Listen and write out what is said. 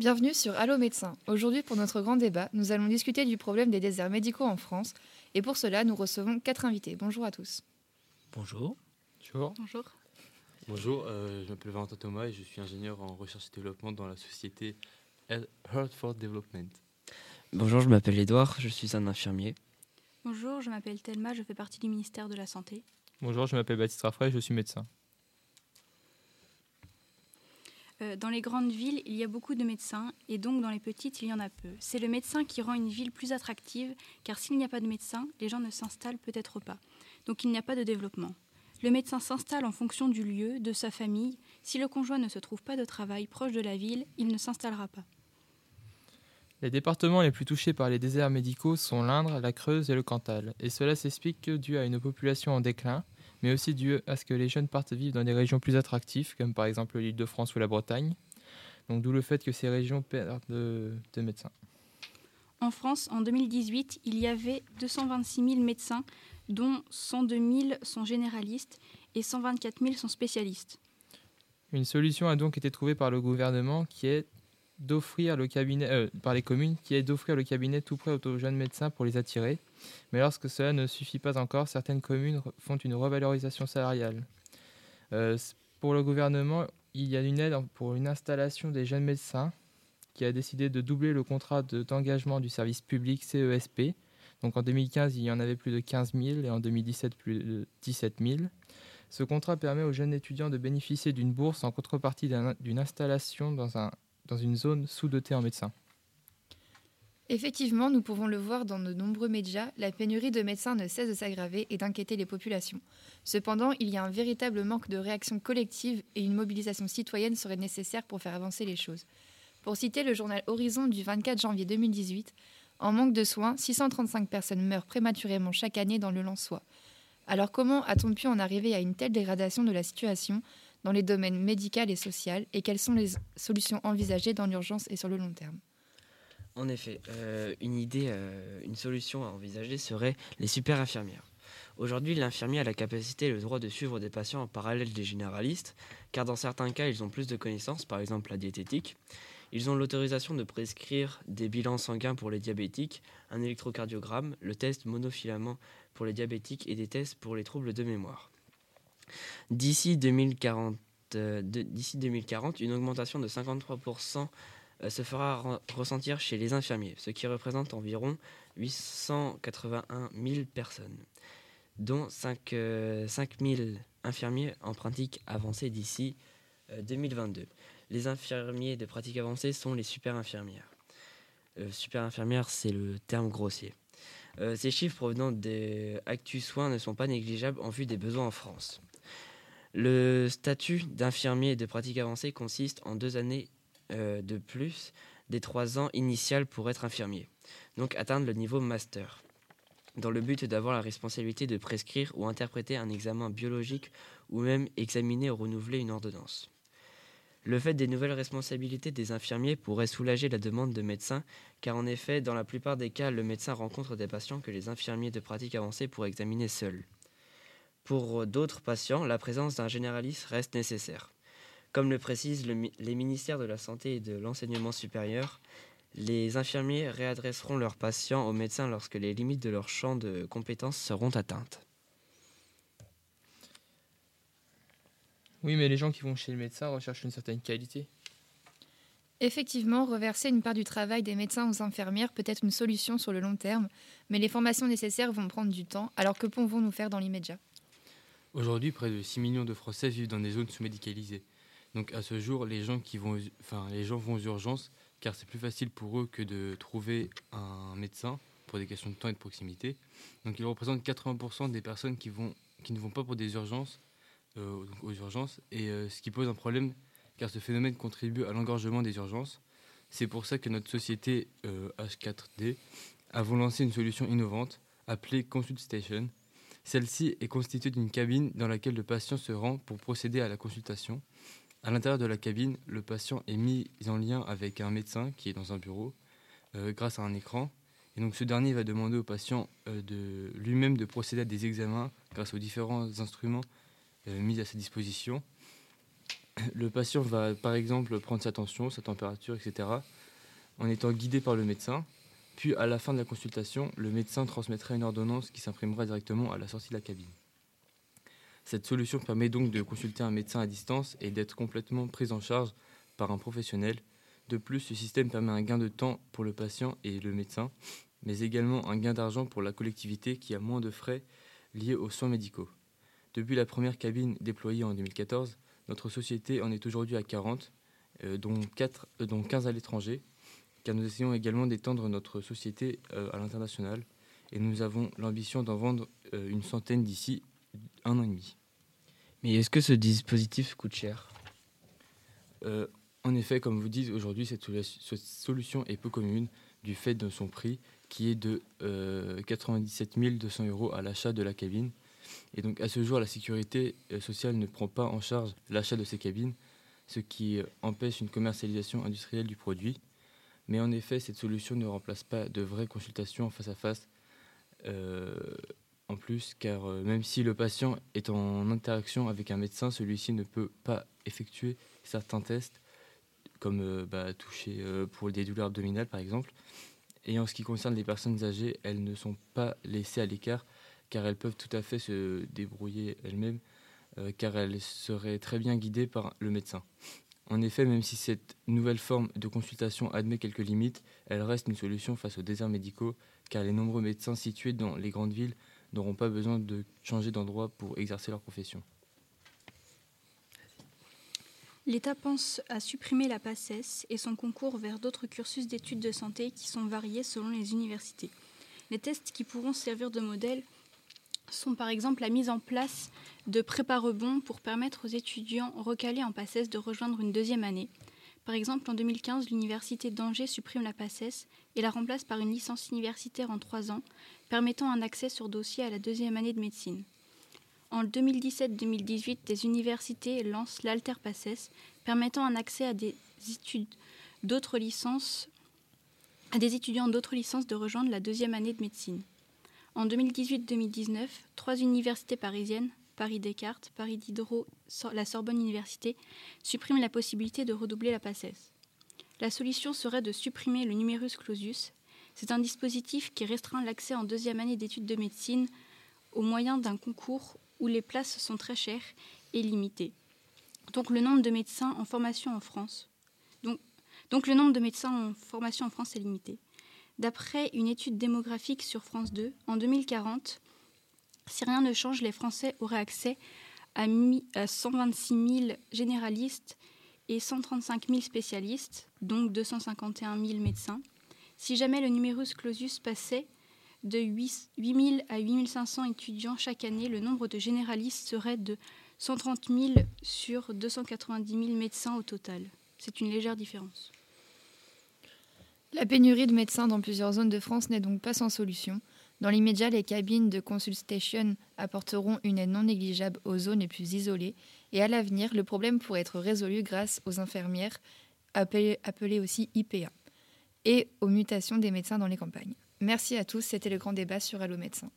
Bienvenue sur Allo Médecin. Aujourd'hui, pour notre grand débat, nous allons discuter du problème des déserts médicaux en France. Et pour cela, nous recevons quatre invités. Bonjour à tous. Bonjour. Bonjour. Bonjour. Bonjour, euh, je m'appelle Valentin Thomas et je suis ingénieur en recherche et développement dans la société Hertford Development. Bonjour, je m'appelle Edouard, je suis un infirmier. Bonjour, je m'appelle Thelma, je fais partie du ministère de la Santé. Bonjour, je m'appelle Baptiste Raffray, je suis médecin. Euh, dans les grandes villes, il y a beaucoup de médecins et donc dans les petites, il y en a peu. C'est le médecin qui rend une ville plus attractive car s'il n'y a pas de médecin, les gens ne s'installent peut-être pas. Donc il n'y a pas de développement. Le médecin s'installe en fonction du lieu, de sa famille. Si le conjoint ne se trouve pas de travail proche de la ville, il ne s'installera pas. Les départements les plus touchés par les déserts médicaux sont l'Indre, la Creuse et le Cantal. Et cela s'explique que dû à une population en déclin, mais aussi dû à ce que les jeunes partent vivre dans des régions plus attractives, comme par exemple l'île de France ou la Bretagne. Donc d'où le fait que ces régions perdent de, de médecins. En France, en 2018, il y avait 226 000 médecins, dont 102 000 sont généralistes et 124 000 sont spécialistes. Une solution a donc été trouvée par le gouvernement qui est d'offrir le cabinet euh, par les communes qui est d'offrir le cabinet tout près aux jeunes médecins pour les attirer. Mais lorsque cela ne suffit pas encore, certaines communes font une revalorisation salariale. Euh, pour le gouvernement, il y a une aide pour une installation des jeunes médecins qui a décidé de doubler le contrat d'engagement du service public CESP. Donc en 2015, il y en avait plus de 15 000 et en 2017 plus de 17 000. Ce contrat permet aux jeunes étudiants de bénéficier d'une bourse en contrepartie d'une installation dans, un, dans une zone sous-dotée en médecins. Effectivement, nous pouvons le voir dans de nombreux médias, la pénurie de médecins ne cesse de s'aggraver et d'inquiéter les populations. Cependant, il y a un véritable manque de réaction collective et une mobilisation citoyenne serait nécessaire pour faire avancer les choses. Pour citer le journal Horizon du 24 janvier 2018, en manque de soins, 635 personnes meurent prématurément chaque année dans le Lançois. Alors comment a-t-on pu en arriver à une telle dégradation de la situation? Dans les domaines médical et social et quelles sont les solutions envisagées dans l'urgence et sur le long terme en effet, euh, une idée, euh, une solution à envisager serait les super infirmières. Aujourd'hui, l'infirmier a la capacité et le droit de suivre des patients en parallèle des généralistes, car dans certains cas, ils ont plus de connaissances, par exemple la diététique. Ils ont l'autorisation de prescrire des bilans sanguins pour les diabétiques, un électrocardiogramme, le test monofilament pour les diabétiques et des tests pour les troubles de mémoire. D'ici 2040, euh, d'ici 2040, une augmentation de 53% euh, se fera ressentir chez les infirmiers, ce qui représente environ 881 000 personnes, dont 5, 000 euh, infirmiers en pratique avancée d'ici 2022. Euh, les infirmiers de pratique avancée sont les super infirmières. super infirmière, c'est le terme grossier. ces chiffres provenant des Actus Soins ne sont pas négligeables en vue des besoins en France. Le statut d'infirmier de pratique avancée consiste en deux années euh, de plus des trois ans initiales pour être infirmier, donc atteindre le niveau master, dans le but d'avoir la responsabilité de prescrire ou interpréter un examen biologique ou même examiner ou renouveler une ordonnance. Le fait des nouvelles responsabilités des infirmiers pourrait soulager la demande de médecins, car en effet, dans la plupart des cas, le médecin rencontre des patients que les infirmiers de pratique avancée pourraient examiner seuls. Pour d'autres patients, la présence d'un généraliste reste nécessaire. Comme le précisent les ministères de la Santé et de l'Enseignement supérieur, les infirmiers réadresseront leurs patients aux médecins lorsque les limites de leur champ de compétences seront atteintes. Oui, mais les gens qui vont chez le médecin recherchent une certaine qualité. Effectivement, reverser une part du travail des médecins aux infirmières peut être une solution sur le long terme, mais les formations nécessaires vont prendre du temps, alors que pouvons-nous faire dans l'immédiat? Aujourd'hui, près de 6 millions de Français vivent dans des zones sous-médicalisées. Donc à ce jour, les gens, qui vont, enfin, les gens vont aux urgences car c'est plus facile pour eux que de trouver un médecin pour des questions de temps et de proximité. Donc ils représentent 80% des personnes qui, vont, qui ne vont pas pour des urgences, euh, aux urgences, et euh, ce qui pose un problème car ce phénomène contribue à l'engorgement des urgences. C'est pour ça que notre société H4D euh, a lancé une solution innovante appelée Consult Station. Celle-ci est constituée d'une cabine dans laquelle le patient se rend pour procéder à la consultation. À l'intérieur de la cabine, le patient est mis en lien avec un médecin qui est dans un bureau euh, grâce à un écran. Et donc ce dernier va demander au patient euh, de lui-même de procéder à des examens grâce aux différents instruments euh, mis à sa disposition. le patient va par exemple prendre sa tension, sa température, etc. en étant guidé par le médecin. Puis à la fin de la consultation, le médecin transmettra une ordonnance qui s'imprimera directement à la sortie de la cabine. Cette solution permet donc de consulter un médecin à distance et d'être complètement prise en charge par un professionnel. De plus, ce système permet un gain de temps pour le patient et le médecin, mais également un gain d'argent pour la collectivité qui a moins de frais liés aux soins médicaux. Depuis la première cabine déployée en 2014, notre société en est aujourd'hui à 40, euh, dont, 4, euh, dont 15 à l'étranger, car nous essayons également d'étendre notre société euh, à l'international et nous avons l'ambition d'en vendre une centaine d'ici un an et demi. Mais est-ce que ce dispositif coûte cher? En effet, comme vous dites, aujourd'hui, cette, solution est peu commune du fait de son prix qui est de 97 200 euros à l'achat de la cabine et donc à ce jour, la sécurité euh, sociale ne prend pas en charge l'achat de ces cabines, ce qui euh, empêche une commercialisation industrielle du produit. Mais en effet, cette solution ne remplace pas de vraies consultations face à face. Euh, en plus, car même si le patient est en interaction avec un médecin, celui-ci ne peut pas effectuer certains tests, comme bah, toucher pour des douleurs abdominales par exemple. Et en ce qui concerne les personnes âgées, elles ne sont pas laissées à l'écart car elles peuvent tout à fait se débrouiller elles-mêmes, euh, car elles seraient très bien guidées par le médecin. En effet, même si cette nouvelle forme de consultation admet quelques limites, elle reste une solution face aux déserts médicaux, car les nombreux médecins situés dans les grandes villes n'auront pas besoin de changer d'endroit pour exercer leur profession. L'État pense à supprimer la PACES et son concours vers d'autres cursus d'études de santé qui sont variés selon les universités. Les tests qui pourront servir de modèle sont par exemple la mise en place de prépa-rebonds pour permettre aux étudiants recalés en PACES de rejoindre une deuxième année. Par exemple, en 2015, l'Université d'Angers supprime la PACES et la remplace par une licence universitaire en trois ans, permettant un accès sur dossier à la deuxième année de médecine. En 2017-2018, des universités lancent l'Alter PACES, permettant un accès à des études d'autres licences à des étudiants d'autres licences de rejoindre la deuxième année de médecine. En 2018-2019, trois universités parisiennes, Paris Descartes, Paris Diderot, la Sorbonne Université, suppriment la possibilité de redoubler la PACES. La solution serait de supprimer le numerus clausus. C'est un dispositif qui restreint l'accès en deuxième année d'études de médecine au moyen d'un concours où les places sont très chères et limitées. Donc le nombre de médecins en formation en France. Donc, donc le nombre de médecins en formation en France est limité. D'après une étude démographique sur France 2, en 2040, si rien ne change, les Français auraient accès à 126 000 généralistes et 135 000 spécialistes, donc 251 000 médecins. Si jamais le numerus clausus passait de 8 000 à 8 500 étudiants chaque année, le nombre de généralistes serait de 130 000 sur 290 000 médecins au total. C'est une légère différence. La pénurie de médecins dans plusieurs zones de France n'est donc pas sans solution. Dans l'immédiat, les cabines de consultation apporteront une aide non négligeable aux zones les plus isolées et à l'avenir, le problème pourrait être résolu grâce aux infirmières, appelées, aussi IPA, et aux mutations des médecins dans les campagnes. Merci à tous, c'était le grand débat sur Allo Médecins.